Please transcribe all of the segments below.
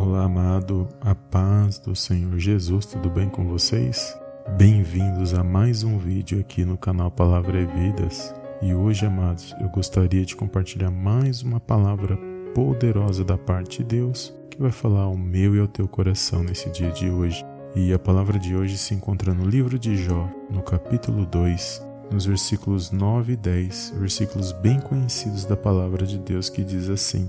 Olá, amado, a paz do Senhor Jesus, tudo bem com vocês? Bem-vindos a mais um vídeo aqui no canal Palavra e Vidas. E hoje, amados, eu gostaria de compartilhar mais uma palavra poderosa da parte de Deus que vai falar ao meu e ao teu coração nesse dia de hoje. E a palavra de hoje se encontra no livro de Jó, no capítulo 2, nos versículos 9 e 10, versículos bem conhecidos da palavra de Deus que diz assim: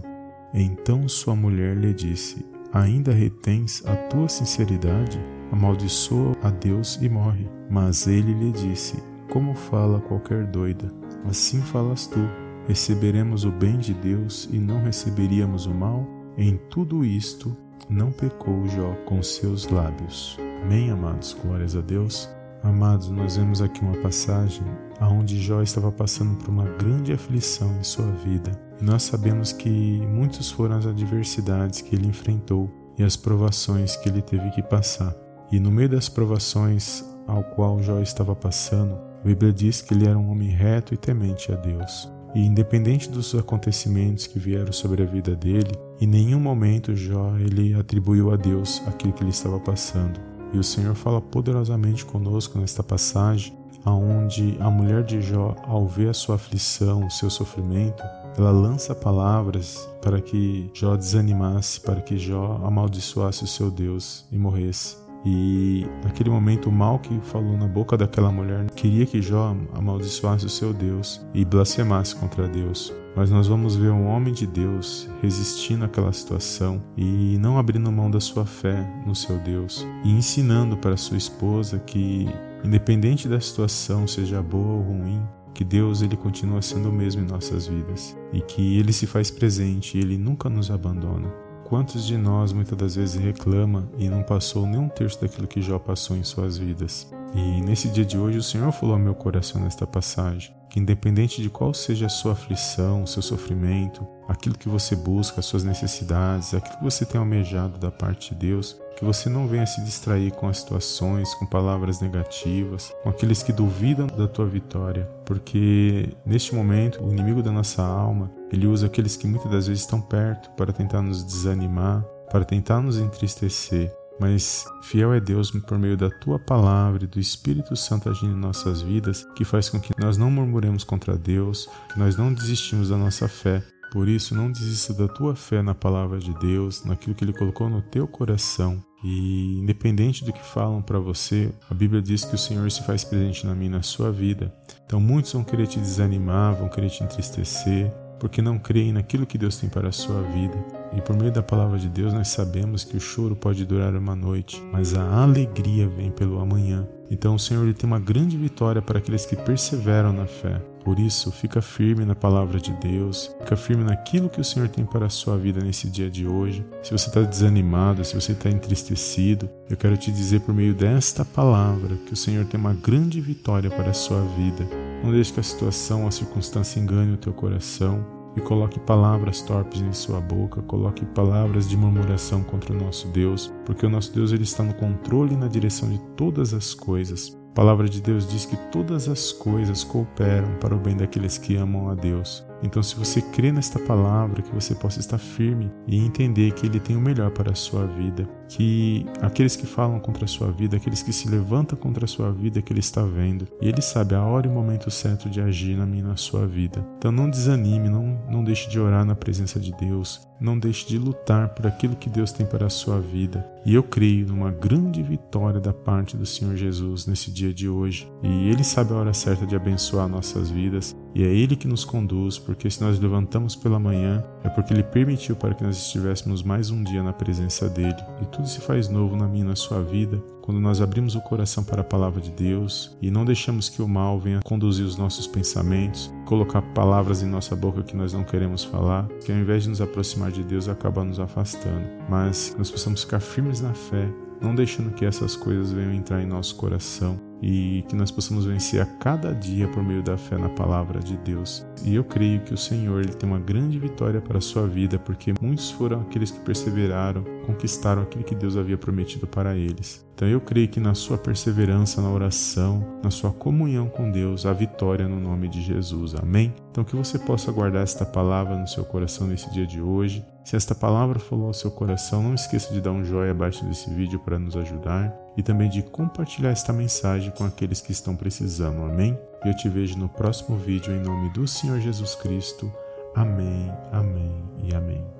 Então sua mulher lhe disse: Ainda retens a tua sinceridade? Amaldiçoa a Deus e morre. Mas ele lhe disse: Como fala qualquer doida? Assim falas tu. Receberemos o bem de Deus e não receberíamos o mal? Em tudo isto não pecou Jó com seus lábios. Amém, amados? Glórias a Deus. Amados, nós vemos aqui uma passagem onde Jó estava passando por uma grande aflição em sua vida. E nós sabemos que muitos foram as adversidades que ele enfrentou e as provações que ele teve que passar. E no meio das provações ao qual Jó estava passando, a Bíblia diz que ele era um homem reto e temente a Deus. E independente dos acontecimentos que vieram sobre a vida dele, em nenhum momento Jó ele atribuiu a Deus aquilo que ele estava passando. E o Senhor fala poderosamente conosco nesta passagem, aonde a mulher de Jó, ao ver a sua aflição, o seu sofrimento, ela lança palavras para que Jó desanimasse, para que Jó amaldiçoasse o seu Deus e morresse. E naquele momento, o mal que falou na boca daquela mulher queria que Jó amaldiçoasse o seu Deus e blasfemasse contra Deus. Mas nós vamos ver um homem de Deus resistindo àquela situação e não abrindo mão da sua fé no seu Deus e ensinando para sua esposa que, independente da situação, seja boa ou ruim, que Deus ele continua sendo o mesmo em nossas vidas e que ele se faz presente e ele nunca nos abandona. Quantos de nós muitas das vezes reclama e não passou nem um terço daquilo que Jó passou em suas vidas? E nesse dia de hoje o Senhor falou ao meu coração nesta passagem que independente de qual seja a sua aflição, o seu sofrimento, aquilo que você busca, as suas necessidades, aquilo que você tem almejado da parte de Deus, que você não venha se distrair com as situações, com palavras negativas, com aqueles que duvidam da tua vitória, porque neste momento o inimigo da nossa alma, ele usa aqueles que muitas das vezes estão perto para tentar nos desanimar, para tentar nos entristecer, mas fiel é Deus por meio da tua palavra e do Espírito Santo agindo em nossas vidas, que faz com que nós não murmuremos contra Deus, que nós não desistimos da nossa fé. Por isso, não desista da tua fé na palavra de Deus, naquilo que Ele colocou no teu coração. E independente do que falam para você, a Bíblia diz que o Senhor se faz presente na minha na sua vida. Então muitos vão querer te desanimar, vão querer te entristecer, porque não creem naquilo que Deus tem para a sua vida. E por meio da palavra de Deus, nós sabemos que o choro pode durar uma noite, mas a alegria vem pelo amanhã. Então o Senhor ele tem uma grande vitória para aqueles que perseveram na fé. Por isso, fica firme na palavra de Deus, fica firme naquilo que o Senhor tem para a sua vida nesse dia de hoje. Se você está desanimado, se você está entristecido, eu quero te dizer por meio desta palavra que o Senhor tem uma grande vitória para a sua vida. Não deixe que a situação, a circunstância engane o teu coração e coloque palavras torpes em sua boca, coloque palavras de murmuração contra o nosso Deus, porque o nosso Deus ele está no controle e na direção de todas as coisas. A palavra de Deus diz que todas as coisas cooperam para o bem daqueles que amam a Deus. Então, se você crê nesta palavra, que você possa estar firme e entender que Ele tem o melhor para a sua vida, que aqueles que falam contra a sua vida, aqueles que se levantam contra a sua vida, que Ele está vendo, e Ele sabe a hora e o momento certo de agir na minha na sua vida. Então, não desanime, não, não deixe de orar na presença de Deus, não deixe de lutar por aquilo que Deus tem para a sua vida. E eu creio numa grande vitória da parte do Senhor Jesus nesse dia de hoje. E Ele sabe a hora certa de abençoar nossas vidas. E é Ele que nos conduz, porque se nós levantamos pela manhã, é porque Ele permitiu para que nós estivéssemos mais um dia na presença dEle. E tudo se faz novo na minha e na sua vida quando nós abrimos o coração para a palavra de Deus e não deixamos que o mal venha conduzir os nossos pensamentos, colocar palavras em nossa boca que nós não queremos falar, que ao invés de nos aproximar de Deus acaba nos afastando. Mas nós possamos ficar firmes na fé, não deixando que essas coisas venham entrar em nosso coração e que nós possamos vencer a cada dia por meio da fé na palavra de Deus. E eu creio que o Senhor ele tem uma grande vitória para a sua vida, porque muitos foram aqueles que perseveraram, conquistaram aquilo que Deus havia prometido para eles. Então eu creio que na sua perseverança na oração, na sua comunhão com Deus, há vitória no nome de Jesus. Amém? Então que você possa guardar esta palavra no seu coração nesse dia de hoje. Se esta palavra falou ao seu coração, não esqueça de dar um joinha abaixo desse vídeo para nos ajudar e também de compartilhar esta mensagem com aqueles que estão precisando. Amém? Eu te vejo no próximo vídeo em nome do Senhor Jesus Cristo. Amém, amém e amém.